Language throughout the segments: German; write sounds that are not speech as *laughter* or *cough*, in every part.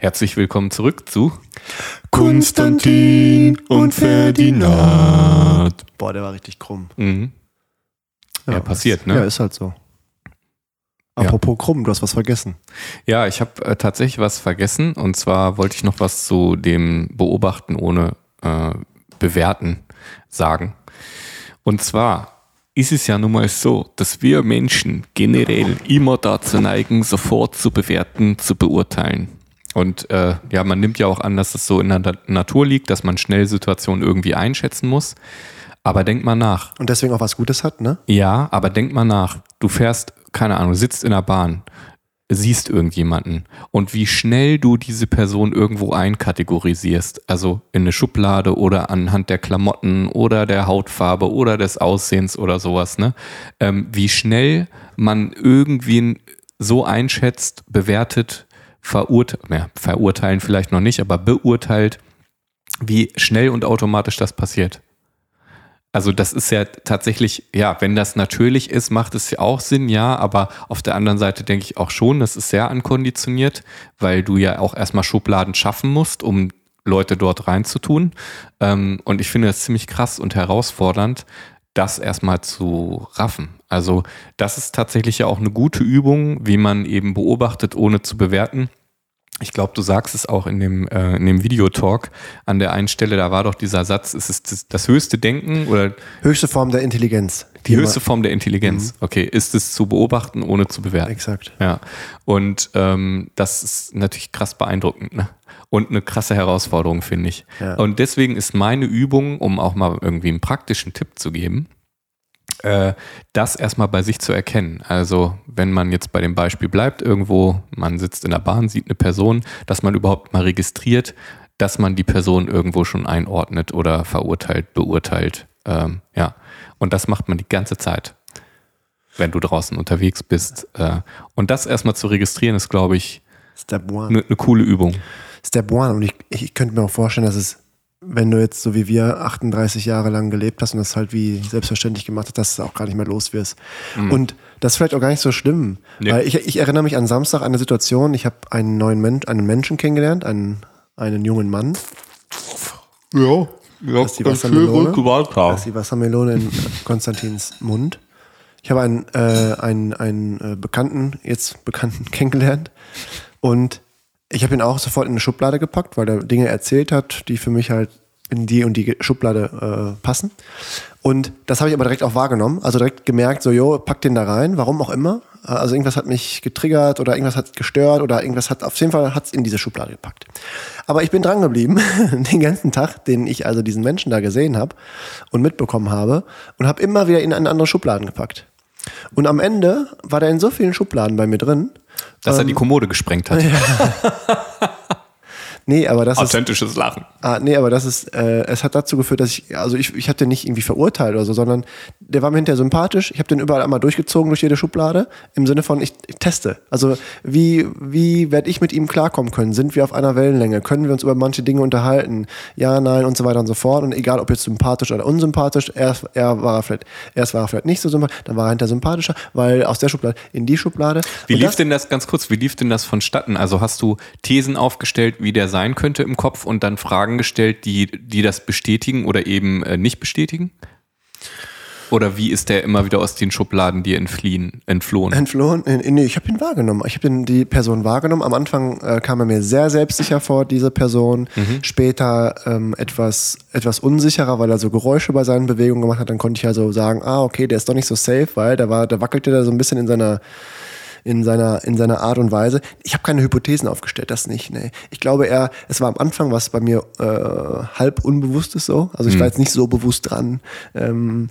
Herzlich willkommen zurück zu Konstantin und Ferdinand. Boah, der war richtig krumm. Mhm. Ja, passiert, ist, ne? Ja, ist halt so. Apropos krumm, du hast was vergessen. Ja, ich habe äh, tatsächlich was vergessen und zwar wollte ich noch was zu dem Beobachten ohne äh, Bewerten sagen. Und zwar ist es ja nun mal so, dass wir Menschen generell immer dazu neigen, sofort zu bewerten, zu beurteilen. Und äh, ja, man nimmt ja auch an, dass es so in der Na- Natur liegt, dass man schnell Situationen irgendwie einschätzen muss. Aber denk mal nach. Und deswegen auch was Gutes hat, ne? Ja, aber denk mal nach. Du fährst, keine Ahnung, sitzt in der Bahn, siehst irgendjemanden und wie schnell du diese Person irgendwo einkategorisierst. Also in eine Schublade oder anhand der Klamotten oder der Hautfarbe oder des Aussehens oder sowas, ne? Ähm, wie schnell man irgendwen so einschätzt, bewertet, verurteilt, ja, verurteilen vielleicht noch nicht, aber beurteilt, wie schnell und automatisch das passiert. Also das ist ja tatsächlich, ja, wenn das natürlich ist, macht es ja auch Sinn, ja, aber auf der anderen Seite denke ich auch schon, das ist sehr ankonditioniert, weil du ja auch erstmal Schubladen schaffen musst, um Leute dort reinzutun. Ähm, und ich finde das ziemlich krass und herausfordernd, das erstmal zu raffen. Also das ist tatsächlich ja auch eine gute Übung, wie man eben beobachtet, ohne zu bewerten. Ich glaube, du sagst es auch in dem, äh, in dem Videotalk an der einen Stelle, da war doch dieser Satz, es ist das, das höchste Denken oder Höchste Form der Intelligenz. die höchste Form der Intelligenz. Okay, ist es zu beobachten, ohne zu bewerten. Exakt. Ja, und ähm, das ist natürlich krass beeindruckend ne? und eine krasse Herausforderung, finde ich. Ja. Und deswegen ist meine Übung, um auch mal irgendwie einen praktischen Tipp zu geben, äh, das erstmal bei sich zu erkennen. Also wenn man jetzt bei dem Beispiel bleibt, irgendwo, man sitzt in der Bahn, sieht eine Person, dass man überhaupt mal registriert, dass man die Person irgendwo schon einordnet oder verurteilt, beurteilt. Ähm, ja, und das macht man die ganze Zeit, wenn du draußen unterwegs bist. Äh, und das erstmal zu registrieren, ist, glaube ich, eine ne coole Übung. Step one. Und ich, ich könnte mir auch vorstellen, dass es, wenn du jetzt so wie wir 38 Jahre lang gelebt hast und das halt wie selbstverständlich gemacht hast, dass du auch gar nicht mehr los wirst. Und das ist vielleicht auch gar nicht so schlimm. Nee. Weil ich, ich erinnere mich an Samstag an eine Situation, ich habe einen neuen Mensch, einen Menschen kennengelernt, einen, einen jungen Mann. Ja, ja, Das ist die Wassermelone. gewalt Das ist die Wassermelone in Konstantins Mund. Ich habe einen, äh, einen, einen äh, Bekannten, jetzt Bekannten *laughs* kennengelernt. Und ich habe ihn auch sofort in eine Schublade gepackt, weil er Dinge erzählt hat, die für mich halt in die und die Schublade äh, passen. Und das habe ich aber direkt auch wahrgenommen. Also direkt gemerkt, so, jo, pack den da rein, warum auch immer. Also irgendwas hat mich getriggert oder irgendwas hat gestört oder irgendwas hat, auf jeden Fall hat es in diese Schublade gepackt. Aber ich bin dran geblieben, *laughs* den ganzen Tag, den ich also diesen Menschen da gesehen habe und mitbekommen habe und habe immer wieder in eine andere Schubladen gepackt. Und am Ende war der in so vielen Schubladen bei mir drin. Dass Ähm, er die Kommode gesprengt hat. *laughs* *laughs* Nee, aber das ist, Authentisches Lachen. Ah, nee, aber das ist, äh, es hat dazu geführt, dass ich, also ich, ich habe den nicht irgendwie verurteilt oder so, sondern der war mir hinterher sympathisch. Ich habe den überall einmal durchgezogen durch jede Schublade im Sinne von, ich, ich teste. Also wie, wie werde ich mit ihm klarkommen können? Sind wir auf einer Wellenlänge? Können wir uns über manche Dinge unterhalten? Ja, nein und so weiter und so fort. Und egal, ob jetzt sympathisch oder unsympathisch, erst, er war er vielleicht, erst war er vielleicht nicht so sympathisch, dann war er hinterher sympathischer, weil aus der Schublade in die Schublade. Wie Und lief das- denn das, ganz kurz, wie lief denn das vonstatten? Also hast du Thesen aufgestellt, wie der sein könnte im Kopf und dann Fragen gestellt, die, die das bestätigen oder eben äh, nicht bestätigen? Oder wie ist der immer wieder aus den Schubladen dir entfliehen, entflohen? Entflohen? Äh, Nee, ich habe ihn wahrgenommen. Ich habe die Person wahrgenommen. Am Anfang äh, kam er mir sehr selbstsicher vor, diese Person. Später ähm, etwas, etwas unsicherer, weil er so Geräusche bei seinen Bewegungen gemacht hat. Dann konnte ich also sagen, ah, okay, der ist doch nicht so safe, weil der war, der wackelte da so ein bisschen in seiner in seiner, in seiner Art und Weise. Ich habe keine Hypothesen aufgestellt, das nicht. Nee. Ich glaube eher, es war am Anfang was bei mir äh, halb unbewusstes so. Also ich war jetzt nicht so bewusst dran. Ähm,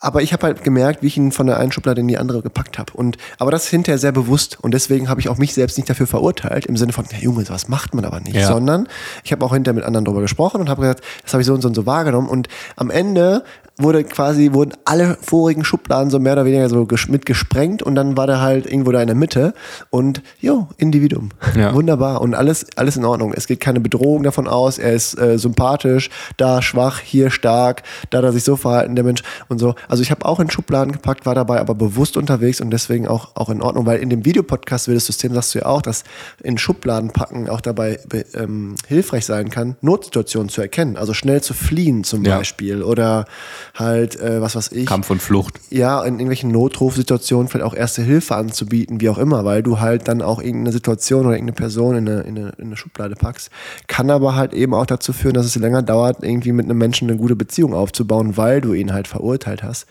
aber ich habe halt gemerkt, wie ich ihn von der einen Schublade in die andere gepackt habe. Und aber das ist hinterher sehr bewusst und deswegen habe ich auch mich selbst nicht dafür verurteilt im Sinne von, ja Junge, sowas macht man aber nicht, Ja. sondern ich habe auch hinterher mit anderen darüber gesprochen und habe gesagt, das habe ich so und so und so wahrgenommen und am Ende wurde quasi, wurden alle vorigen Schubladen so mehr oder weniger so ges mit gesprengt und dann war der halt irgendwo da in der Mitte und jo, Individuum. Ja. Wunderbar und alles, alles in Ordnung. Es geht keine Bedrohung davon aus, er ist äh, sympathisch, da schwach, hier stark, da hat er sich so verhalten, der Mensch und so. Also ich habe auch in Schubladen gepackt, war dabei aber bewusst unterwegs und deswegen auch, auch in Ordnung, weil in dem Videopodcast Wildes System sagst du ja auch, dass in Schubladen packen auch dabei be- ähm, hilfreich sein kann, Notsituationen zu erkennen, also schnell zu fliehen zum Ja. Beispiel oder halt, äh, was weiß ich, Kampf und Flucht. ja, in irgendwelchen Notrufsituationen vielleicht auch erste Hilfe anzubieten, wie auch immer, weil du halt dann auch irgendeine Situation oder irgendeine Person in eine, in eine, in eine Schublade packst. Kann aber halt eben auch dazu führen, dass es länger dauert, irgendwie mit einem Menschen eine gute Beziehung aufzubauen, weil du ihn halt verurteilt hast.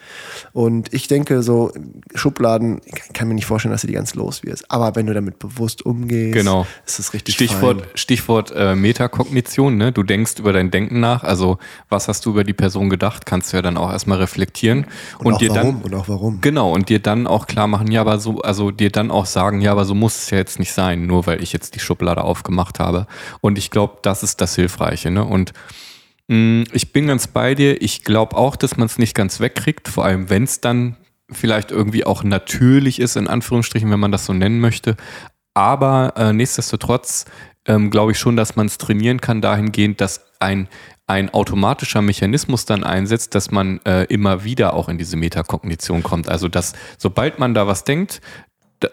Und ich denke, so Schubladen, ich kann mir nicht vorstellen, dass du die ganz los wirst. Aber wenn du damit bewusst umgehst, Genau. ist es richtig Stichwort, fein. Stichwort äh, Metakognition, ne? Du denkst über dein Denken nach, also was hast du über die Person gedacht, kannst du ja dann auch erstmal reflektieren und, auch dir warum, dann und auch warum. Genau, und dir dann auch klar machen, ja, aber so, also dir dann auch sagen, ja, aber so muss es ja jetzt nicht sein, nur weil ich jetzt die Schublade aufgemacht habe. Und ich glaube, das ist das Hilfreiche, ne? Und mh, ich bin ganz bei dir. Ich glaube auch, dass man es nicht ganz wegkriegt, vor allem wenn es dann vielleicht irgendwie auch natürlich ist, in Anführungsstrichen, wenn man das so nennen möchte. Aber äh, nichtsdestotrotz ähm, glaube ich schon, dass man es trainieren kann dahingehend, dass ein, ein automatischer Mechanismus dann einsetzt, dass man äh, immer wieder auch in diese Metakognition kommt. Also dass sobald man da was denkt,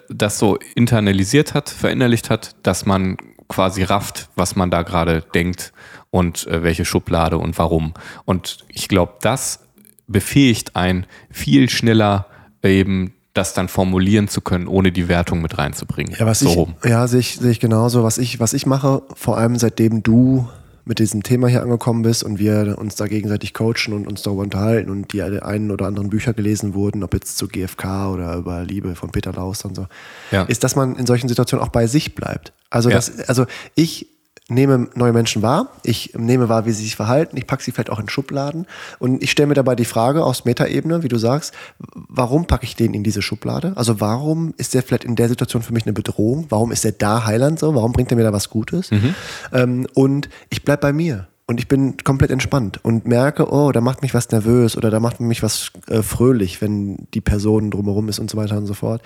das so internalisiert hat, verinnerlicht hat, dass man quasi rafft, was man da gerade denkt und äh, welche Schublade und warum. Und ich glaube, das befähigt einen viel schneller eben das dann formulieren zu können, ohne die Wertung mit reinzubringen. Ja, was so ich, rum. ja, sehe ich, sehe ich genauso. Was ich, was ich mache, vor allem seitdem du mit diesem Thema hier angekommen bist und wir uns da gegenseitig coachen und uns darüber unterhalten und die einen oder anderen Bücher gelesen wurden, ob jetzt zu GFK oder über Liebe von Peter Laus und so, Ja. ist, dass man in solchen Situationen auch bei sich bleibt. Also, Ja. das, also ich nehme neue Menschen wahr, ich nehme wahr, wie sie sich verhalten, ich packe sie vielleicht auch in Schubladen und ich stelle mir dabei die Frage aus Metaebene, wie du sagst, warum packe ich den in diese Schublade? Also warum ist der vielleicht in der Situation für mich eine Bedrohung? Warum ist er da Heiland so? Warum bringt er mir da was Gutes? Ähm, und ich bleib bei mir. Und ich bin komplett entspannt und merke, oh, da macht mich was nervös oder da macht mich was äh, fröhlich, wenn die Person drumherum ist und so weiter und so fort.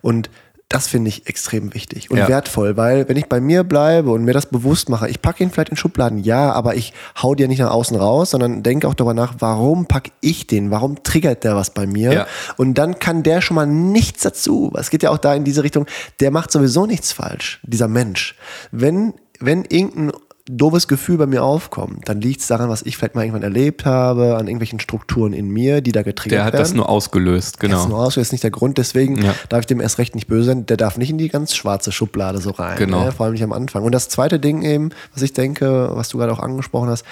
Und das finde ich extrem wichtig und Ja. wertvoll, weil wenn ich bei mir bleibe und mir das bewusst mache, ich packe ihn vielleicht in Schubladen, ja, aber ich hau dir nicht nach außen raus, sondern denke auch darüber nach, warum packe ich den? Warum triggert der was bei mir? Ja. Und dann kann der schon mal nichts dazu. Es geht ja auch da in diese Richtung, der macht sowieso nichts falsch, dieser Mensch. Wenn, wenn irgendein doofes Gefühl bei mir aufkommt, dann liegt es daran, was ich vielleicht mal irgendwann erlebt habe, an irgendwelchen Strukturen in mir, die da getriggert Der hat werden. das nur ausgelöst, Das ist genau. nur aus, das ist nicht der Grund, deswegen Ja. darf ich dem erst recht nicht böse sein. Der darf nicht in die ganz schwarze Schublade so rein. Genau. Ne? Vor allem nicht am Anfang. Und das zweite Ding eben, was ich denke, was du gerade auch angesprochen hast,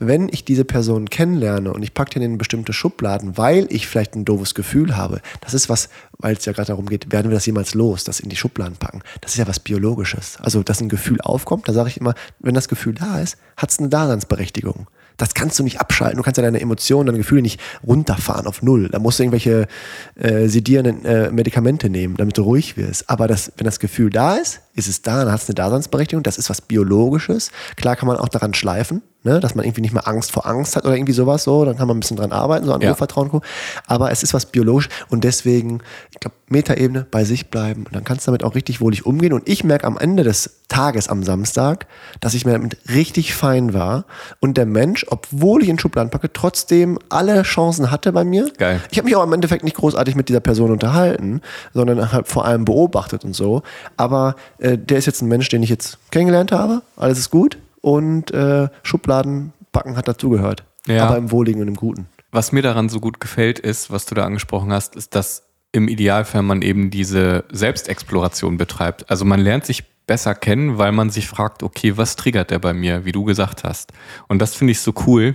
wenn ich diese Person kennenlerne und ich packe den in bestimmte Schubladen, weil ich vielleicht ein doofes Gefühl habe, das ist was, weil es ja gerade darum geht, werden wir das jemals los, das in die Schubladen packen. Das ist ja was Biologisches. Also, dass ein Gefühl aufkommt, da sage ich immer, wenn das Gefühl da ist, hat es eine Daseinsberechtigung. Das kannst du nicht abschalten. Du kannst ja deine Emotionen, deine Gefühle nicht runterfahren auf Null. Da musst du irgendwelche äh, sedierenden äh, Medikamente nehmen, damit du ruhig wirst. Aber das, wenn das Gefühl da ist, ist es da, dann hat es eine Daseinsberechtigung. Das ist was Biologisches. Klar kann man auch daran schleifen, ne? dass man irgendwie nicht mehr Angst vor Angst hat oder irgendwie sowas so. Dann kann man ein bisschen dran arbeiten, so an Ja. Urvertrauen. gucken. Aber es ist was biologisch und deswegen, ich glaube, Metaebene bei sich bleiben und dann kannst du damit auch richtig wohlig umgehen. Und ich merke am Ende des Tages am Samstag, dass ich mir damit richtig fein war und der Mensch, obwohl ich in Schubladen packe, trotzdem alle Chancen hatte bei mir. Geil. Ich habe mich auch im Endeffekt nicht großartig mit dieser Person unterhalten, sondern halt vor allem beobachtet und so. Aber äh, der ist jetzt ein Mensch, den ich jetzt kennengelernt habe. Alles ist gut und äh, Schubladen packen hat dazugehört. Ja. Aber im Wohligen und im Guten. Was mir daran so gut gefällt, ist, was du da angesprochen hast, ist, dass im Idealfall man eben diese Selbstexploration betreibt. Also man lernt sich besser kennen, weil man sich fragt, okay, was triggert der bei mir, wie du gesagt hast. Und das finde ich so cool,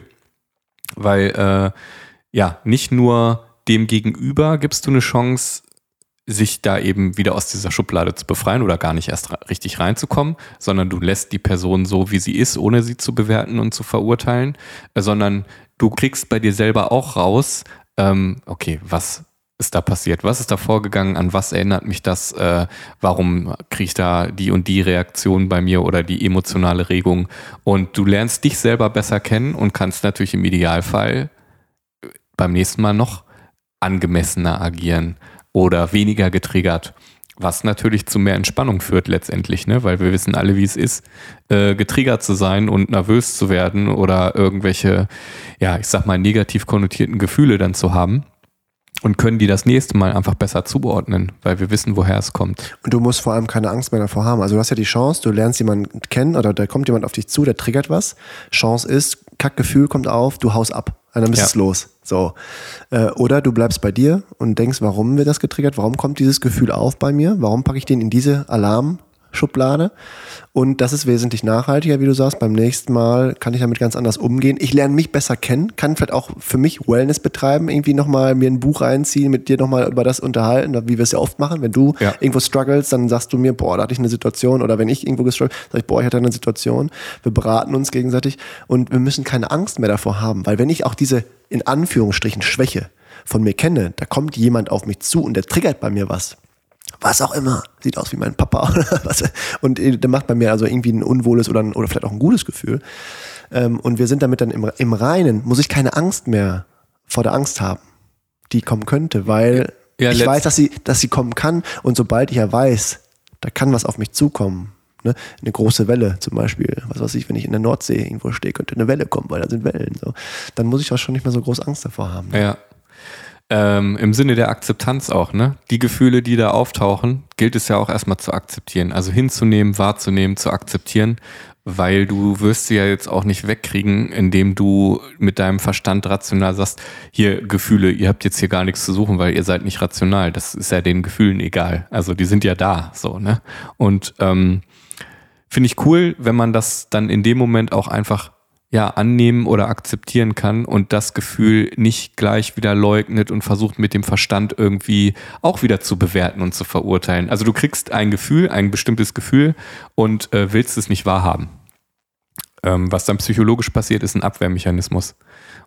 weil äh, ja, nicht nur dem Gegenüber gibst du eine Chance, sich da eben wieder aus dieser Schublade zu befreien oder gar nicht erst richtig reinzukommen, sondern du lässt die Person so, wie sie ist, ohne sie zu bewerten und zu verurteilen, äh, sondern du kriegst bei dir selber auch raus, ähm, okay, was ist da passiert? Was ist da vorgegangen? An was erinnert mich das? Äh, warum kriege ich da die und die Reaktion bei mir oder die emotionale Regung? Und du lernst dich selber besser kennen und kannst natürlich im Idealfall beim nächsten Mal noch angemessener agieren oder weniger getriggert. Was natürlich zu mehr Entspannung führt letztendlich, ne? weil wir wissen alle, wie es ist, äh, getriggert zu sein und nervös zu werden oder irgendwelche, ja, ich sag mal, negativ konnotierten Gefühle dann zu haben und können die das nächste Mal einfach besser zuordnen, weil wir wissen, woher es kommt. Und du musst vor allem keine Angst mehr davor haben. Also du hast ja die Chance, du lernst jemanden kennen oder da kommt jemand auf dich zu, der triggert was. Chance ist, Kackgefühl kommt auf, du haust ab. Und dann ist Ja. es los. So. Äh, oder du bleibst bei dir und denkst, warum wird das getriggert? Warum kommt dieses Gefühl auf bei mir? Warum packe ich den in diese Alarmschublade? Und das ist wesentlich nachhaltiger, wie du sagst. Beim nächsten Mal kann ich damit ganz anders umgehen. Ich lerne mich besser kennen, kann vielleicht auch für mich Wellness betreiben, irgendwie nochmal mir ein Buch reinziehen, mit dir nochmal über das unterhalten, wie wir es ja oft machen. Wenn du Ja. irgendwo struggles, dann sagst du mir, boah, da hatte ich eine Situation. Oder wenn ich irgendwo gestruggelt, sag ich, boah, ich hatte eine Situation. Wir beraten uns gegenseitig und wir müssen keine Angst mehr davor haben. Weil wenn ich auch diese, in Anführungsstrichen, Schwäche von mir kenne, da kommt jemand auf mich zu und der triggert bei mir was. Was auch immer. Sieht aus wie mein Papa oder *laughs* was. Und äh, der macht bei mir also irgendwie ein unwohles oder, ein, oder vielleicht auch ein gutes Gefühl. Ähm, und wir sind damit dann im, im Reinen, muss ich keine Angst mehr vor der Angst haben, die kommen könnte, weil Ja, ich weiß, dass sie, dass sie kommen kann. Und sobald ich ja weiß, da kann was auf mich zukommen. Ne? Eine große Welle zum Beispiel. Was weiß ich, wenn ich in der Nordsee irgendwo stehe, könnte eine Welle kommen, weil da sind Wellen. So. Dann muss ich auch schon nicht mehr so groß Angst davor haben. Ja. Ähm, Im Sinne der Akzeptanz auch, ne? Die Gefühle, die da auftauchen, gilt es ja auch erstmal zu akzeptieren. Also hinzunehmen, wahrzunehmen, zu akzeptieren, weil du wirst sie ja jetzt auch nicht wegkriegen, indem du mit deinem Verstand rational sagst, hier Gefühle, ihr habt jetzt hier gar nichts zu suchen, weil ihr seid nicht rational. Das ist ja den Gefühlen egal. Also die sind ja da, so, ne? Und ähm, finde ich cool, wenn man das dann in dem Moment auch einfach ja annehmen oder akzeptieren kann und das Gefühl nicht gleich wieder leugnet und versucht mit dem Verstand irgendwie auch wieder zu bewerten und zu verurteilen. Also du kriegst ein Gefühl, ein bestimmtes Gefühl und äh, willst es nicht wahrhaben. Ähm, was dann psychologisch passiert, ist ein Abwehrmechanismus.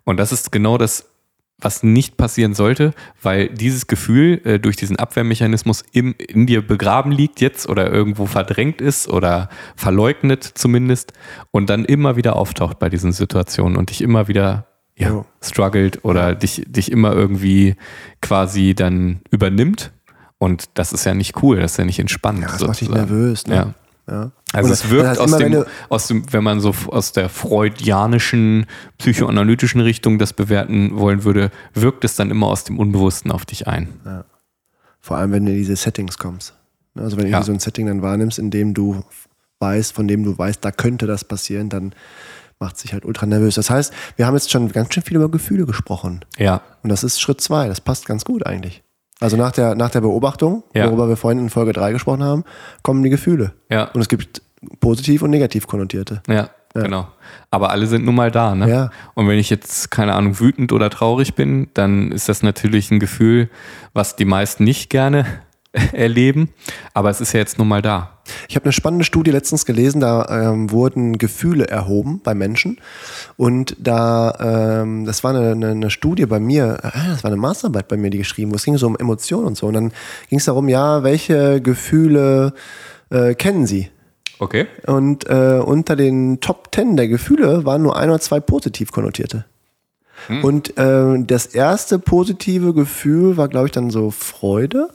Und das ist genau das, was nicht passieren sollte, weil dieses Gefühl äh, durch diesen Abwehrmechanismus im, in dir begraben liegt jetzt oder irgendwo verdrängt ist oder verleugnet zumindest und dann immer wieder auftaucht bei diesen Situationen und dich immer wieder ja, struggelt oder dich, dich immer irgendwie quasi dann übernimmt. Und das ist ja nicht cool, das ist ja nicht entspannend. Ja, das macht dich sozusagen. nervös. Ne? Ja. Ja. Also es das wirkt heißt aus, immer, wenn dem, du- aus dem, wenn man so aus der freudianischen, psychoanalytischen Richtung das bewerten wollen würde, wirkt es dann immer aus dem Unbewussten auf dich ein. Vor allem, wenn du in diese Settings kommst. Ne, Also wenn du Ja. so ein Setting dann wahrnimmst, in dem du weißt, von dem du weißt, da könnte das passieren, dann macht sich halt ultra nervös. Das heißt, wir haben jetzt schon ganz schön viel über Gefühle gesprochen. Ja, Und das ist Schritt zwei. Das passt ganz gut eigentlich. Also nach der, nach der Beobachtung, Ja. worüber wir vorhin in Folge 3 gesprochen haben, kommen die Gefühle. ja, Und es gibt positiv und negativ konnotierte. ja, genau. Aber alle sind nun mal da, ne? Ja. Und wenn ich jetzt, keine Ahnung, wütend oder traurig bin, dann ist das natürlich ein Gefühl, was die meisten nicht gerne *laughs* erleben. Aber es ist ja jetzt nun mal da. Ich habe eine spannende Studie letztens gelesen, da ähm, wurden Gefühle erhoben bei Menschen. Und da, ähm, das war eine, eine, eine Studie bei mir, äh, das war eine Masterarbeit bei mir, die geschrieben wurde. Es ging so um Emotionen und so. Und dann ging es darum, ja, welche Gefühle äh, kennen Sie? Okay. Und äh, unter den Top Ten der Gefühle waren nur ein oder zwei positiv konnotierte. Und äh, das erste positive Gefühl war, glaube ich, dann so Freude.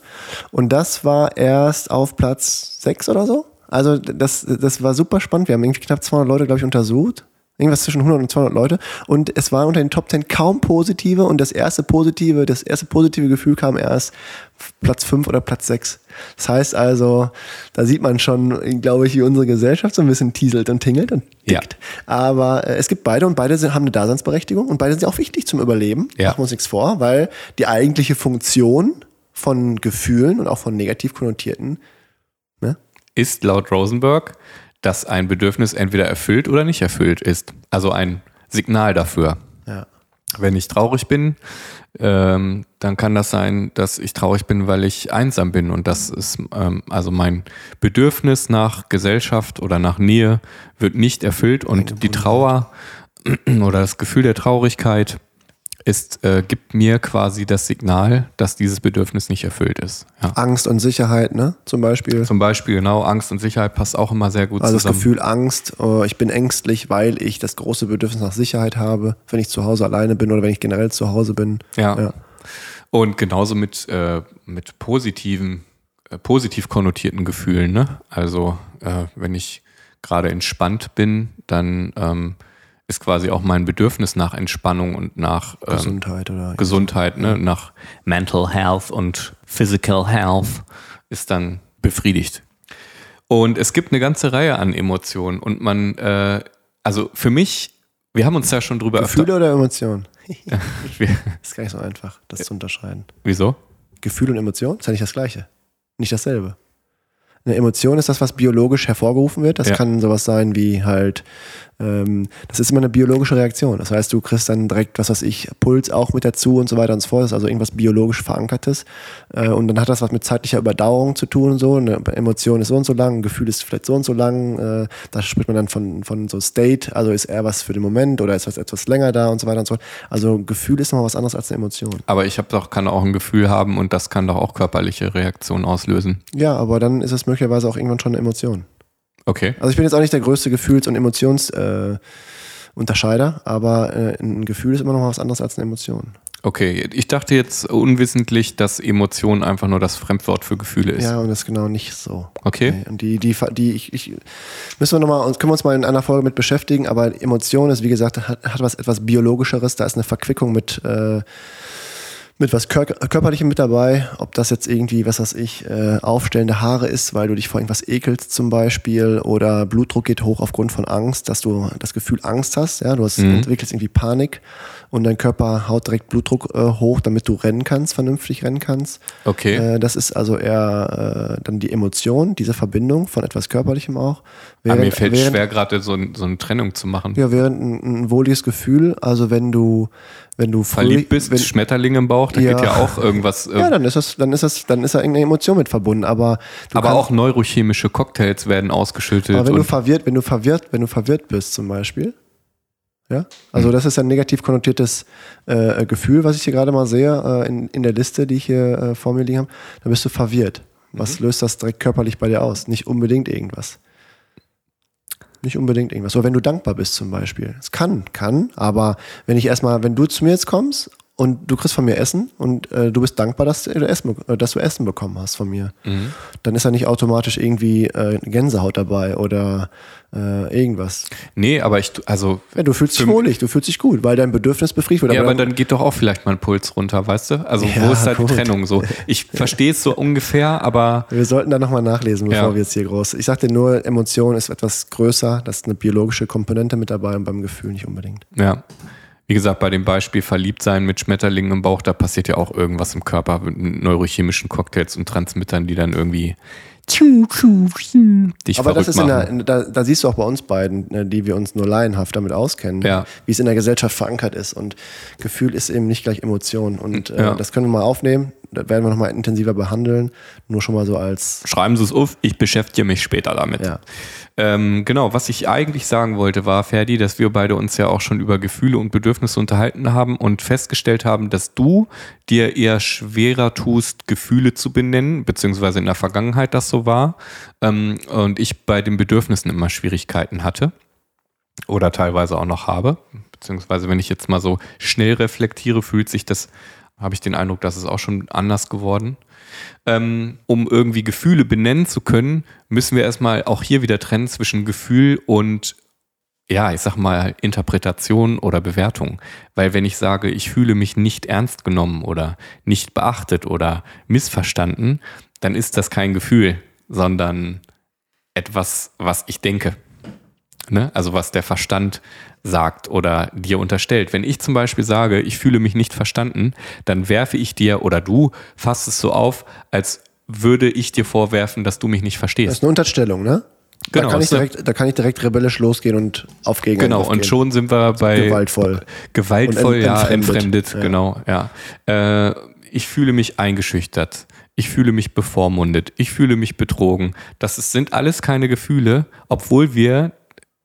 Und das war erst auf Platz sechs oder so. Also das, das war super spannend. Wir haben irgendwie knapp 200 Leute, glaube ich, untersucht. Irgendwas zwischen 100 und 200 Leute. Und es waren unter den Top 10 kaum positive. Und das erste positive, das erste positive Gefühl kam erst Platz 5 oder Platz 6. Das heißt also, da sieht man schon, glaube ich, wie unsere Gesellschaft so ein bisschen tieselt und tingelt und Ja. tickt. Aber äh, es gibt beide und beide sind, haben eine Daseinsberechtigung und beide sind auch wichtig zum Überleben. Ja. Machen wir uns nichts vor, weil die eigentliche Funktion von Gefühlen und auch von negativ konnotierten, ne? ist laut Rosenberg, dass ein Bedürfnis entweder erfüllt oder nicht erfüllt ist. Also ein Signal dafür. Ja. Wenn ich traurig bin, ähm, dann kann das sein, dass ich traurig bin, weil ich einsam bin. Und das ist ähm, also mein Bedürfnis nach Gesellschaft oder nach Nähe wird nicht erfüllt. Und die Trauer oder das Gefühl der Traurigkeit ist, äh, gibt mir quasi das Signal, dass dieses Bedürfnis nicht erfüllt ist. Ja. Angst und Sicherheit, ne? Zum Beispiel. Zum Beispiel, genau, Angst und Sicherheit passt auch immer sehr gut Also das zusammen. Gefühl Angst, oh, ich bin ängstlich, weil ich das große Bedürfnis nach Sicherheit habe, wenn ich zu Hause alleine bin oder wenn ich generell zu Hause bin. Ja. Ja. Und genauso mit, äh, mit positiven, äh, positiv konnotierten Gefühlen. Ne? Also äh, wenn ich gerade entspannt bin, dann ähm, ist quasi auch mein Bedürfnis nach Entspannung und nach ähm, Gesundheit oder Gesundheit, ne? nach Mental Health und Physical Health ist dann befriedigt. Und es gibt eine ganze Reihe an Emotionen und man, äh, also für mich, wir haben uns ja schon drüber Gefühle oder Emotionen? *laughs* öfter. *laughs* Ist gar nicht so einfach, das zu unterscheiden. wieso? Gefühl und Emotion ist ja nicht das Gleiche. Nicht dasselbe. Eine Emotion ist das, was biologisch hervorgerufen wird. Das Ja. kann sowas sein wie halt, das ist immer eine biologische Reaktion. Das heißt, du kriegst dann direkt, was weiß ich, Puls auch mit dazu und so weiter und so fort. Das ist also irgendwas biologisch verankertes. Äh, und dann hat das was mit zeitlicher Überdauerung zu tun und so. Eine Emotion ist so und so lang, ein Gefühl ist vielleicht so und so lang. Äh, da spricht man dann von, von so State, also ist eher was für den Moment oder ist was etwas länger da und so weiter und so fort. Also Gefühl ist nochmal was anderes als eine Emotion. Aber ich habe doch, kann auch ein Gefühl haben und das kann doch auch körperliche Reaktionen auslösen. Ja, aber dann ist es möglicherweise auch irgendwann schon eine Emotion. Okay. Also ich bin jetzt auch nicht der größte Gefühls- und Emotionsunterscheider, äh, aber äh, ein Gefühl ist immer noch was anderes als eine Emotion. Okay, ich dachte jetzt unwissentlich, dass Emotion einfach nur das Fremdwort für Gefühle ist. Ja, und das ist genau nicht so. Okay. Und die, die, die ich, ich müssen wir noch mal, uns können wir uns mal in einer Folge mit beschäftigen, aber Emotion ist, wie gesagt, hat, hat was etwas Biologischeres, da ist eine Verquickung mit, äh, mit was Kör Körperlichem mit dabei, ob das jetzt irgendwie, was weiß ich, äh, aufstellende Haare ist, weil du dich vor irgendwas ekelst zum Beispiel oder Blutdruck geht hoch aufgrund von Angst, dass du das Gefühl Angst hast, ja, du hast, Mhm. entwickelst irgendwie Panik und dein Körper haut direkt Blutdruck äh, hoch, damit du rennen kannst, vernünftig rennen kannst. Okay. Äh, das ist also eher äh, dann die Emotion, diese Verbindung von etwas Körperlichem auch. Aber mir fällt während, schwer, gerade so, ein- so eine Trennung zu machen. Ja, während ein, ein wohliges Gefühl, also wenn du, wenn du Verliebt bist, wenn, Schmetterling im Bauch, da Ja. geht ja auch irgendwas. Äh, ja, dann ist das, dann ist das, dann ist da irgendeine Emotion mit verbunden. Aber aber auch neurochemische Cocktails werden ausgeschüttet. aber wenn du verwirrt, wenn du verwirrt, wenn du verwirrt bist zum Beispiel, ja, also Hm. das ist ein negativ konnotiertes äh, Gefühl, was ich hier gerade mal sehe äh, in, in der Liste, die ich hier äh, vor mir liegen habe. Da bist du verwirrt. Was Mhm. löst das direkt körperlich bei dir aus? Nicht unbedingt irgendwas. Nicht unbedingt irgendwas. Oder wenn du dankbar bist zum Beispiel. Es kann, kann, aber wenn ich erstmal, wenn du zu mir jetzt kommst und du kriegst von mir Essen und äh, du bist dankbar, dass du, Essen, äh, dass du Essen bekommen hast von mir, Mhm. dann ist da nicht automatisch irgendwie äh, Gänsehaut dabei oder äh, irgendwas. nee, aber ich, also. Ja, du fühlst dich wohlig, du fühlst dich gut, weil dein Bedürfnis befriedigt wird. Ja, aber dann geht doch auch vielleicht mein Puls runter, weißt du? Also wo Ja, ist da die. Trennung so? Ich *laughs* verstehe es so ungefähr, aber Wir sollten da nochmal nachlesen, bevor Ja. wir jetzt hier groß. Ich sagte nur, Emotion ist etwas größer, das ist eine biologische Komponente mit dabei und beim Gefühl nicht unbedingt. ja. Wie gesagt, bei dem Beispiel verliebt sein mit Schmetterlingen im Bauch, da passiert ja auch irgendwas im Körper mit neurochemischen Cocktails und Transmittern, die dann irgendwie dich Aber das ist in der, da, da siehst du auch bei uns beiden, ne, die wir uns nur laienhaft damit auskennen, Ja. wie es in der Gesellschaft verankert ist. Und Gefühl ist eben nicht gleich Emotion. Und äh, Ja. das können wir mal aufnehmen. Das werden wir nochmal intensiver behandeln. Nur schon mal so als. Schreiben Sie es auf, ich beschäftige mich später damit. Ja. Ähm, genau, was ich eigentlich sagen wollte, war, Ferdi, dass wir beide uns ja auch schon über Gefühle und Bedürfnisse unterhalten haben und festgestellt haben, dass du dir eher schwerer tust, Gefühle zu benennen, beziehungsweise in der Vergangenheit das so war, ähm, und ich bei den Bedürfnissen immer Schwierigkeiten hatte oder teilweise auch noch habe. Beziehungsweise, wenn ich jetzt mal so schnell reflektiere, fühlt sich das, habe ich den Eindruck, dass es auch schon anders geworden. Ähm, um irgendwie Gefühle benennen zu können, müssen wir erstmal auch hier wieder trennen zwischen Gefühl und, ja, ich sag mal, Interpretation oder Bewertung. Weil wenn ich sage, ich fühle mich nicht ernst genommen oder nicht beachtet oder missverstanden, dann ist das kein Gefühl, sondern etwas, was ich denke. Ne? Also was der Verstand sagt oder dir unterstellt. Wenn ich zum Beispiel sage, ich fühle mich nicht verstanden, dann werfe ich dir oder du fasst es so auf, als würde ich dir vorwerfen, dass du mich nicht Das verstehst. ist eine Unterstellung, ne? Genau, Da kann, ich direkt, da kann ich direkt rebellisch losgehen und auf Gegen Genau, und schon sind wir bei Gewaltvoll. gewaltvoll, ent- ja, entfremdet. entfremdet, Ja. genau, ja. Äh, ich fühle mich eingeschüchtert. Ich fühle mich bevormundet. Ich fühle mich betrogen. Das ist, sind alles keine Gefühle, obwohl wir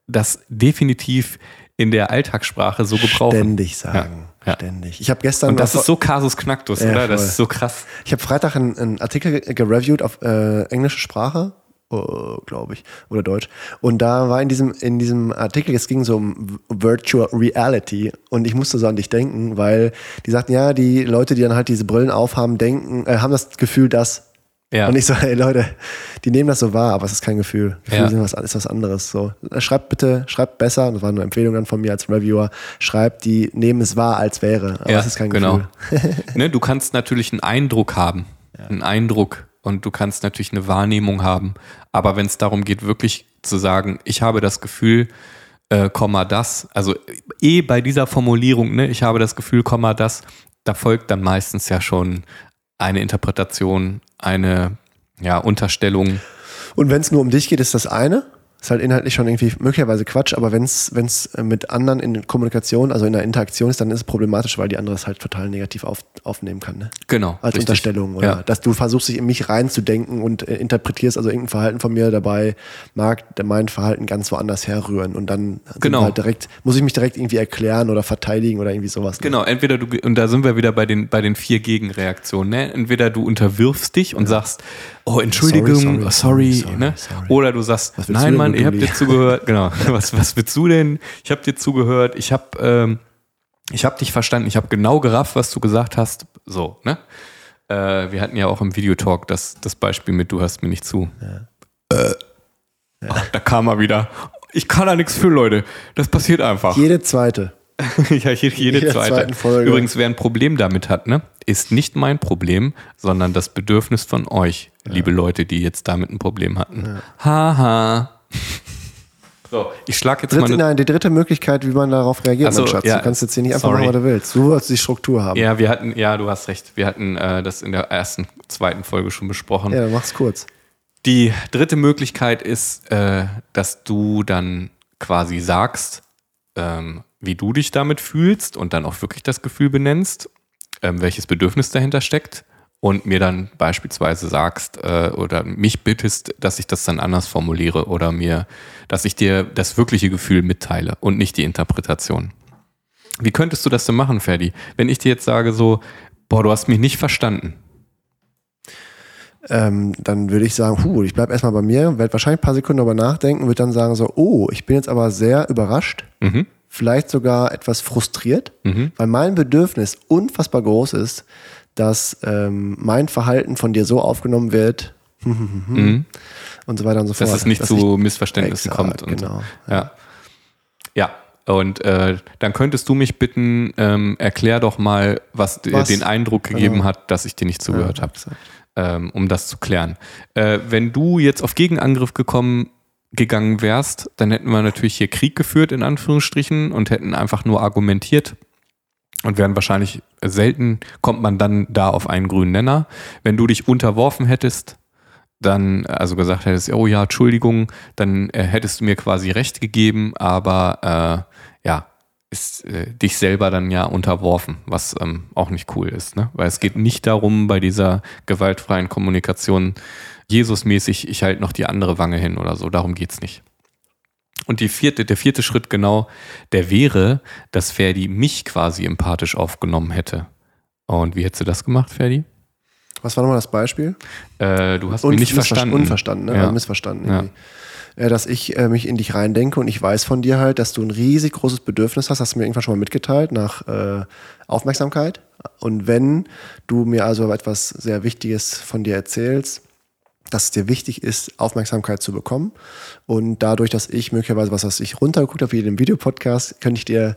das definitiv in der Alltagssprache so gebrauchen. Ständig sagen. Ja. Ständig. Ich habe gestern. Und das ist so Kasus Knacktus, Ja, oder? Das voll. ist so krass. Ich habe Freitag einen, einen Artikel gereviewt auf äh, englische Sprache, oh, glaube ich, oder Deutsch. Und da war in diesem, in diesem Artikel, es ging so um Virtual Reality. Und ich musste so an dich denken, weil die sagten, ja, die Leute, die dann halt diese Brillen aufhaben, denken, äh, haben das Gefühl, dass. Ja. Und ich so, hey Leute, die nehmen das so wahr, aber es ist kein Gefühl. Gefühle Ja. sind was, ist was anderes. So, schreibt bitte, schreibt besser, das war eine Empfehlung dann von mir als Reviewer, schreibt, die nehmen es wahr, als wäre. Aber es ist kein genau. Gefühl. *laughs* ne, du kannst natürlich einen Eindruck haben, einen Eindruck und du kannst natürlich eine Wahrnehmung haben. Aber wenn es darum geht, wirklich zu sagen, ich habe das Gefühl, äh, Komma das, also eh bei dieser Formulierung, ne, ich habe das Gefühl, Komma das, da folgt dann meistens ja schon eine Interpretation, eine ja, Unterstellung. Und wenn es nur um dich geht, ist das eine. Ist halt inhaltlich schon irgendwie möglicherweise Quatsch, aber wenn es mit anderen in Kommunikation, also in der Interaktion ist, dann ist es problematisch, weil die andere es halt total negativ auf, aufnehmen kann. Ne? Genau. Als richtig. Unterstellung. Oder Ja. dass du versuchst, dich in mich reinzudenken und äh, interpretierst, also irgendein Verhalten von mir dabei mag mein Verhalten ganz woanders herrühren. Und dann Genau. halt direkt, muss ich mich direkt irgendwie erklären oder verteidigen oder irgendwie sowas. Ne? Genau, entweder du, und da sind wir wieder bei den, bei den vier Gegenreaktionen, ne? Entweder du unterwirfst dich und sagst, oh, Entschuldigung, sorry, sorry, sorry, ne? sorry. Oder du sagst, nein, Mann, habe Dulli? dir zugehört, genau, *laughs* was, was willst du denn? Ich habe dir zugehört, ich habe ähm, ich hab dich verstanden, ich habe genau gerafft, was du gesagt hast, so, ne? Äh, wir hatten ja auch im Videotalk das, das Beispiel mit, du hörst mir nicht zu. Äh, ach, da kam er wieder. Ich kann da nichts für, Leute. Das passiert einfach. Jede zweite. *laughs* ja, jede, jede zweite. Folge. Übrigens, wer ein Problem damit hat, ne, ist nicht mein Problem, sondern das Bedürfnis von euch, liebe Leute, die jetzt damit ein Problem hatten. Haha. *laughs* So, ich schlag jetzt mal Dritte, eine, nein, die dritte Möglichkeit, wie man darauf reagiert, Ach so, mein Schatz. ja, du kannst jetzt hier nicht einfach sorry. machen, was du willst. Du wolltest die Struktur haben. Ja, wir hatten, ja, du hast recht. Wir hatten äh, das in der ersten, zweiten Folge schon besprochen. Ja, mach's kurz. Die dritte Möglichkeit ist, äh, dass du dann quasi sagst, ähm, wie du dich damit fühlst und dann auch wirklich das Gefühl benennst, ähm, welches Bedürfnis dahinter steckt und mir dann beispielsweise sagst äh, oder mich bittest, dass ich das dann anders formuliere oder mir, dass ich dir das wirkliche Gefühl mitteile und nicht die Interpretation. Wie könntest du das denn machen, Ferdi? Wenn ich dir jetzt sage so, boah, du hast mich nicht verstanden. ähm, dann würde ich sagen, huh, ich bleibe erstmal bei mir, werde wahrscheinlich ein paar Sekunden darüber nachdenken, würde dann sagen so, oh, ich bin jetzt aber sehr überrascht, Mhm. vielleicht sogar etwas frustriert, Mhm. weil mein Bedürfnis unfassbar groß ist, dass ähm, mein Verhalten von dir so aufgenommen wird Mhm. *laughs* und so weiter und so fort. dass es nicht Dass zu Missverständnissen Exakt, kommt. Und genau. Ja. ja. Und äh, dann könntest du mich bitten, ähm, erklär doch mal, was, dir Was? den Eindruck gegeben Genau. hat, dass ich dir nicht zugehört Ja, habe, ähm, um das zu klären. Äh, wenn du jetzt auf Gegenangriff gekommen gegangen wärst, dann hätten wir natürlich hier Krieg geführt, in Anführungsstrichen, und hätten einfach nur argumentiert und wären wahrscheinlich selten, kommt man dann da auf einen grünen Nenner. Wenn du dich unterworfen hättest, dann also gesagt hättest, oh ja, Entschuldigung, dann äh, hättest du mir quasi recht gegeben, aber äh, ja, ist äh, dich selber dann ja unterworfen, was ähm, auch nicht cool ist, ne? Weil es geht nicht darum, bei dieser gewaltfreien Kommunikation Jesusmäßig, ich halte noch die andere Wange hin oder so, darum geht's nicht. Und die vierte, der vierte Schritt genau, der wäre, dass Ferdi mich quasi empathisch aufgenommen hätte. Und wie hättest du das gemacht, Ferdi? Was war nochmal das Beispiel? Äh, du hast Und mich nicht verstanden. Unverstanden, ne? Ja. Missverstanden. Ja. irgendwie. Äh, dass ich äh, mich in dich reindenke und ich weiß von dir halt, dass du ein riesig großes Bedürfnis hast, hast du mir irgendwann schon mal mitgeteilt, nach äh, Aufmerksamkeit. Und wenn du mir also etwas sehr Wichtiges von dir erzählst, dass es dir wichtig ist, Aufmerksamkeit zu bekommen. Und dadurch, dass ich möglicherweise, was weiß ich, runtergeguckt habe, wie in dem Videopodcast, könnte ich dir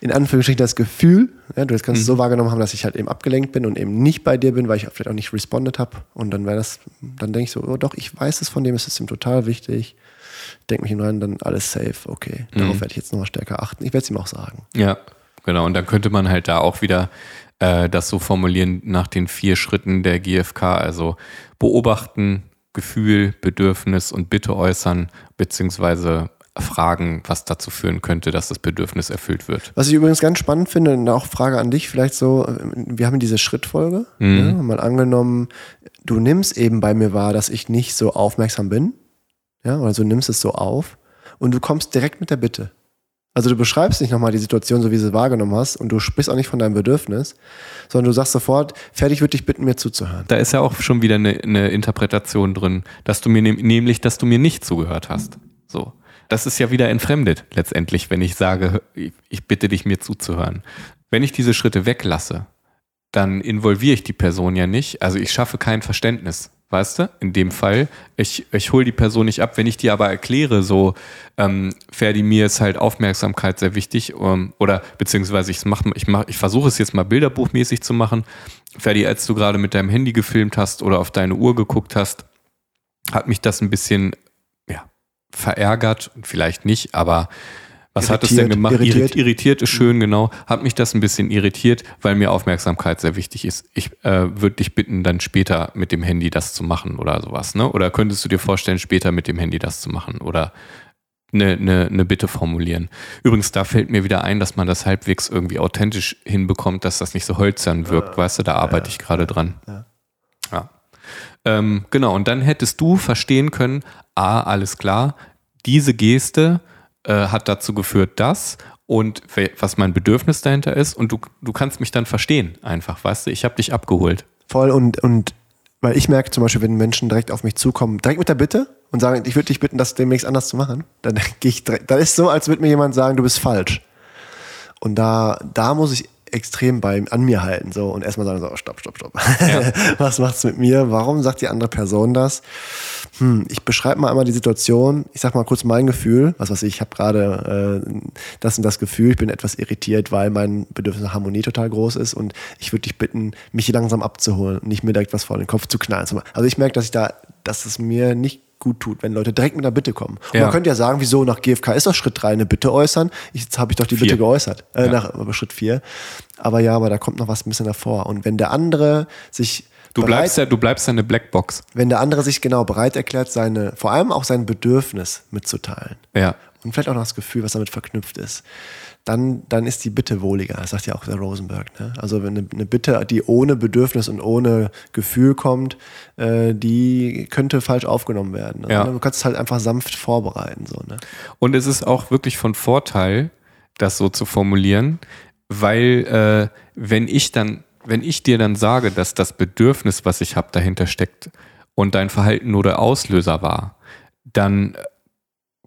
in Anführungsstrichen das Gefühl, ja, du kannst es so wahrgenommen haben, dass ich halt eben abgelenkt bin und eben nicht bei dir bin, weil ich vielleicht auch nicht responded habe. Und dann wäre das, dann denke ich so, oh doch, ich weiß es von dem, es ist ihm total wichtig. Denke mich hinein, dann alles safe, okay. Darauf werde ich jetzt nochmal stärker achten. Ich werde es ihm auch sagen. Ja, genau. Und dann könnte man halt da auch wieder äh, das so formulieren nach den vier Schritten der GfK, also beobachten, Gefühl, Bedürfnis und Bitte äußern, beziehungsweise fragen, was dazu führen könnte, dass das Bedürfnis erfüllt wird. Was ich übrigens ganz spannend finde, und auch Frage an dich, vielleicht so, äh, wir haben diese Schrittfolge, Mhm. ja, mal angenommen, du nimmst eben bei mir wahr, dass ich nicht so aufmerksam bin, ja, oder du nimmst es so auf und du kommst direkt mit der Bitte. Also du beschreibst nicht nochmal die Situation, so wie sie wahrgenommen hast und du sprichst auch nicht von deinem Bedürfnis, sondern du sagst sofort, fertig würde dich bitten, mir zuzuhören. Da ist ja auch schon wieder eine, eine Interpretation drin, dass du mir nehm, nämlich, dass du mir nicht zugehört hast. So. Das ist ja wieder entfremdet letztendlich, wenn ich sage, ich, ich bitte dich, mir zuzuhören. Wenn ich diese Schritte weglasse, dann involviere ich die Person ja nicht. Also ich schaffe kein Verständnis weißt du, in dem Fall. Ich, ich hole die Person nicht ab. Wenn ich die aber erkläre, so, ähm, Ferdi, mir ist halt Aufmerksamkeit sehr wichtig, ähm, oder beziehungsweise ich, mach, ich, mach, ich versuche es jetzt mal bilderbuchmäßig zu machen. Ferdi, als du gerade mit deinem Handy gefilmt hast oder auf deine Uhr geguckt hast, hat mich das ein bisschen ja, verärgert, vielleicht nicht, aber was hat es denn gemacht? Irritiert. irritiert ist schön, genau. Hat mich das ein bisschen irritiert, weil mir Aufmerksamkeit sehr wichtig ist. Ich äh, würde dich bitten, dann später mit dem Handy das zu machen oder sowas, ne? Oder könntest du dir vorstellen, später mit dem Handy das zu machen oder eine, eine, eine Bitte formulieren? Übrigens, da fällt mir wieder ein, dass man das halbwegs irgendwie authentisch hinbekommt, dass das nicht so hölzern wirkt. Ja. Weißt du, da arbeite ja. ich gerade dran. Ja. ja. Ähm, genau, und dann hättest du verstehen können, ah, alles klar, diese Geste, äh, hat dazu geführt, dass und was mein Bedürfnis dahinter ist und du, du kannst mich dann verstehen einfach, weißt du, ich habe dich abgeholt. Voll und, und weil ich merke zum Beispiel, wenn Menschen direkt auf mich zukommen, direkt mit der Bitte und sagen, ich würde dich bitten, das demnächst anders zu machen, dann *laughs* gehe ich direkt, dann ist so, als würde mir jemand sagen, du bist falsch. Und da, da muss ich extrem bei, an mir halten so und erstmal sagen so, stopp, stopp, stopp. Ja. *laughs* Was macht's mit mir? Warum sagt die andere Person das? Hm, ich beschreibe mal einmal die Situation. Ich sag mal kurz mein Gefühl. Was weiß ich, ich habe gerade äh, das und das Gefühl. Ich bin etwas irritiert, weil mein Bedürfnis nach Harmonie total groß ist und ich würde dich bitten, mich hier langsam abzuholen und nicht mir direkt was vor den Kopf zu knallen. Also ich merke, dass ich da, dass es mir nicht gut tut, wenn Leute direkt mit einer Bitte kommen. Und ja. man könnte ja sagen, wieso nach GFK ist doch Schritt 3 eine Bitte äußern. jetzt habe ich doch die vier. Bitte geäußert, äh, ja. nach Schritt 4. Aber ja, aber da kommt noch was ein bisschen davor. Und wenn der andere sich Du bereit, bleibst ja, du bleibst ja eine Blackbox. Wenn der andere sich genau bereit erklärt, seine, vor allem auch sein Bedürfnis mitzuteilen. Ja. Und vielleicht auch noch das Gefühl, was damit verknüpft ist dann, dann ist die Bitte wohliger, das sagt ja auch der Rosenberg. Ne? Also wenn eine, eine, Bitte, die ohne Bedürfnis und ohne Gefühl kommt, äh, die könnte falsch aufgenommen werden. Also ja. Du kannst es halt einfach sanft vorbereiten. So, ne? Und es ist auch wirklich von Vorteil, das so zu formulieren, weil äh, wenn ich dann, wenn ich dir dann sage, dass das Bedürfnis, was ich habe, dahinter steckt und dein Verhalten nur der Auslöser war, dann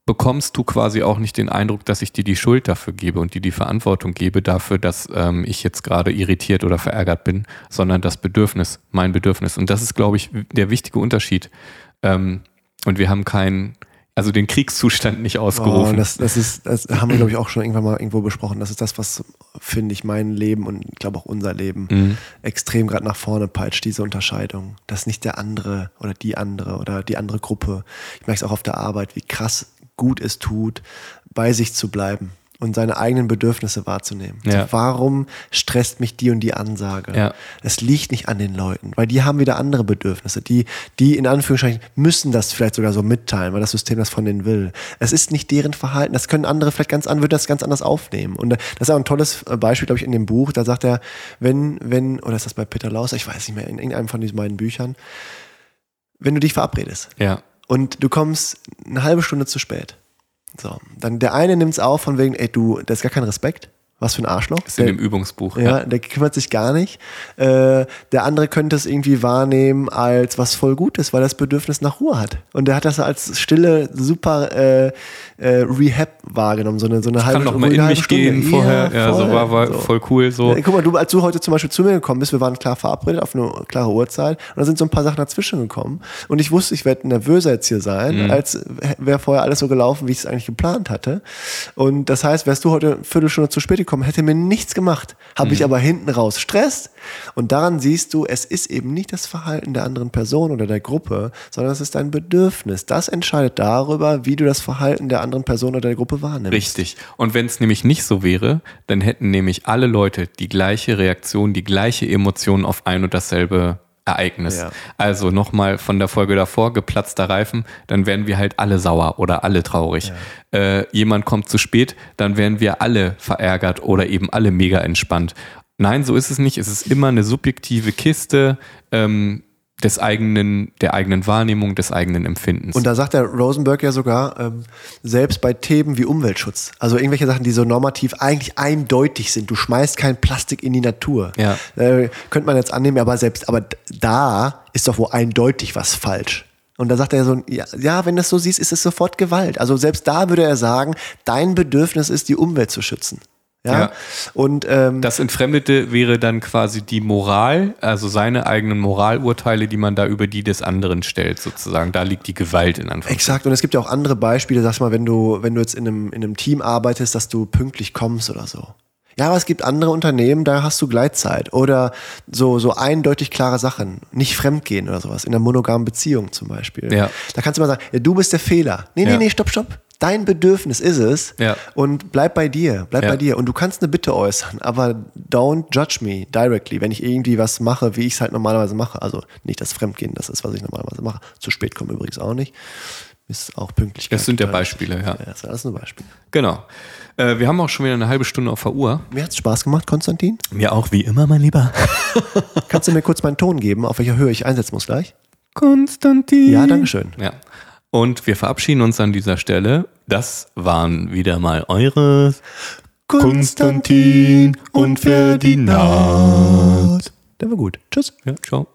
bekommst du quasi auch nicht den Eindruck, dass ich dir die Schuld dafür gebe und dir die Verantwortung gebe dafür, dass ähm, ich jetzt gerade irritiert oder verärgert bin, sondern das Bedürfnis, mein Bedürfnis. Und das ist, glaube ich, der wichtige Unterschied. Ähm, und wir haben keinen, also den Kriegszustand nicht ausgerufen. Oh, das, das, ist, das haben wir, glaube ich, auch schon irgendwann mal irgendwo besprochen. Das ist das, was, finde ich, mein Leben und ich glaube auch unser Leben mhm. extrem gerade nach vorne peitscht, diese Unterscheidung. Dass nicht der andere oder die andere oder die andere Gruppe. Ich merke es auch auf der Arbeit, wie krass gut es tut, bei sich zu bleiben und seine eigenen Bedürfnisse wahrzunehmen. Ja. Also warum stresst mich die und die Ansage? Ja. Es liegt nicht an den Leuten, weil die haben wieder andere Bedürfnisse. Die, die in Anführungszeichen müssen das vielleicht sogar so mitteilen, weil das System das von denen will. Es ist nicht deren Verhalten. Das können andere vielleicht ganz an, würden das ganz anders aufnehmen. Und das ist auch ein tolles Beispiel, glaube ich, in dem Buch. Da sagt er, wenn, wenn, oder ist das bei Peter Lauser? Ich weiß nicht mehr, in irgendeinem von diesen beiden Büchern. Wenn du dich verabredest. Ja und du kommst eine halbe Stunde zu spät. So, dann der eine nimmt es auf von wegen, ey, du, das ist gar kein Respekt. Was für ein Arschloch. ist in dem Übungsbuch. Ja, ja, der kümmert sich gar nicht. Äh, der andere könnte es irgendwie wahrnehmen als was voll Gutes, weil er das Bedürfnis nach Ruhe hat. Und der hat das als stille, super äh, äh, Rehab wahrgenommen, so eine, so eine ich halbe Stunde. Kann noch mal in mich Stunde. gehen ja, vorher. Ja, voll, so war, war so. voll cool. So. Ja, guck mal, du, als du heute zum Beispiel zu mir gekommen bist, wir waren klar verabredet auf eine klare Uhrzeit und da sind so ein paar Sachen dazwischen gekommen. Und ich wusste, ich werde nervöser jetzt hier sein, mhm. als wäre vorher alles so gelaufen, wie ich es eigentlich geplant hatte. Und das heißt, wärst du heute eine Viertelstunde zu spät gekommen, hätte mir nichts gemacht. Habe mhm. ich aber hinten raus Stress. Und daran siehst du, es ist eben nicht das Verhalten der anderen Person oder der Gruppe, sondern es ist dein Bedürfnis. Das entscheidet darüber, wie du das Verhalten der anderen anderen Person oder der Gruppe wahrnimmst. Richtig. Und wenn es nämlich nicht so wäre, dann hätten nämlich alle Leute die gleiche Reaktion, die gleiche Emotion auf ein und dasselbe Ereignis. Ja. Also nochmal von der Folge davor, geplatzter Reifen, dann wären wir halt alle sauer oder alle traurig. Ja. Äh, jemand kommt zu spät, dann wären wir alle verärgert oder eben alle mega entspannt. Nein, so ist es nicht. Es ist immer eine subjektive Kiste. Ähm, des eigenen, der eigenen Wahrnehmung, des eigenen Empfindens. Und da sagt der Rosenberg ja sogar, ähm, selbst bei Themen wie Umweltschutz, also irgendwelche Sachen, die so normativ eigentlich eindeutig sind, du schmeißt kein Plastik in die Natur. Ja. Äh, könnte man jetzt annehmen, aber selbst, aber da ist doch wohl eindeutig was falsch. Und da sagt er so, ja, ja, wenn du es so siehst, ist es sofort Gewalt. Also selbst da würde er sagen, dein Bedürfnis ist, die Umwelt zu schützen. Ja. Ja. Und ähm, Das Entfremdete wäre dann quasi die Moral, also seine eigenen Moralurteile, die man da über die des anderen stellt, sozusagen. Da liegt die Gewalt in Anführungszeichen. Exakt, und es gibt ja auch andere Beispiele, sag mal, wenn du, wenn du jetzt in einem, in einem Team arbeitest, dass du pünktlich kommst oder so. Ja, aber es gibt andere Unternehmen, da hast du Gleitzeit oder so, so eindeutig klare Sachen. Nicht fremdgehen oder sowas. In einer monogamen Beziehung zum Beispiel. Ja. Da kannst du mal sagen, ja, du bist der Fehler. Nee, nee, Ja. nee, stopp, stopp. Dein Bedürfnis ist es. Ja. Und bleib bei dir. Bleib Ja. bei dir. Und du kannst eine Bitte äußern, aber don't judge me directly, wenn ich irgendwie was mache, wie ich es halt normalerweise mache. Also nicht das Fremdgehen, das ist, was ich normalerweise mache. Zu spät kommen übrigens auch nicht. Ist auch pünktlich. Das sind ja Beispiele, ja. Ja, das ist alles nur Beispiel. Genau. Äh, wir haben auch schon wieder eine halbe Stunde auf der Uhr. Mir hat's Spaß gemacht, Konstantin. Mir auch wie immer, mein Lieber. *laughs* Kannst du mir kurz meinen Ton geben, auf welcher Höhe ich einsetzen muss gleich? Konstantin. Ja, danke schön. Ja. Und wir verabschieden uns an dieser Stelle. Das waren wieder mal eure Konstantin und Ferdinand. Der war gut. Tschüss. Ja, ciao.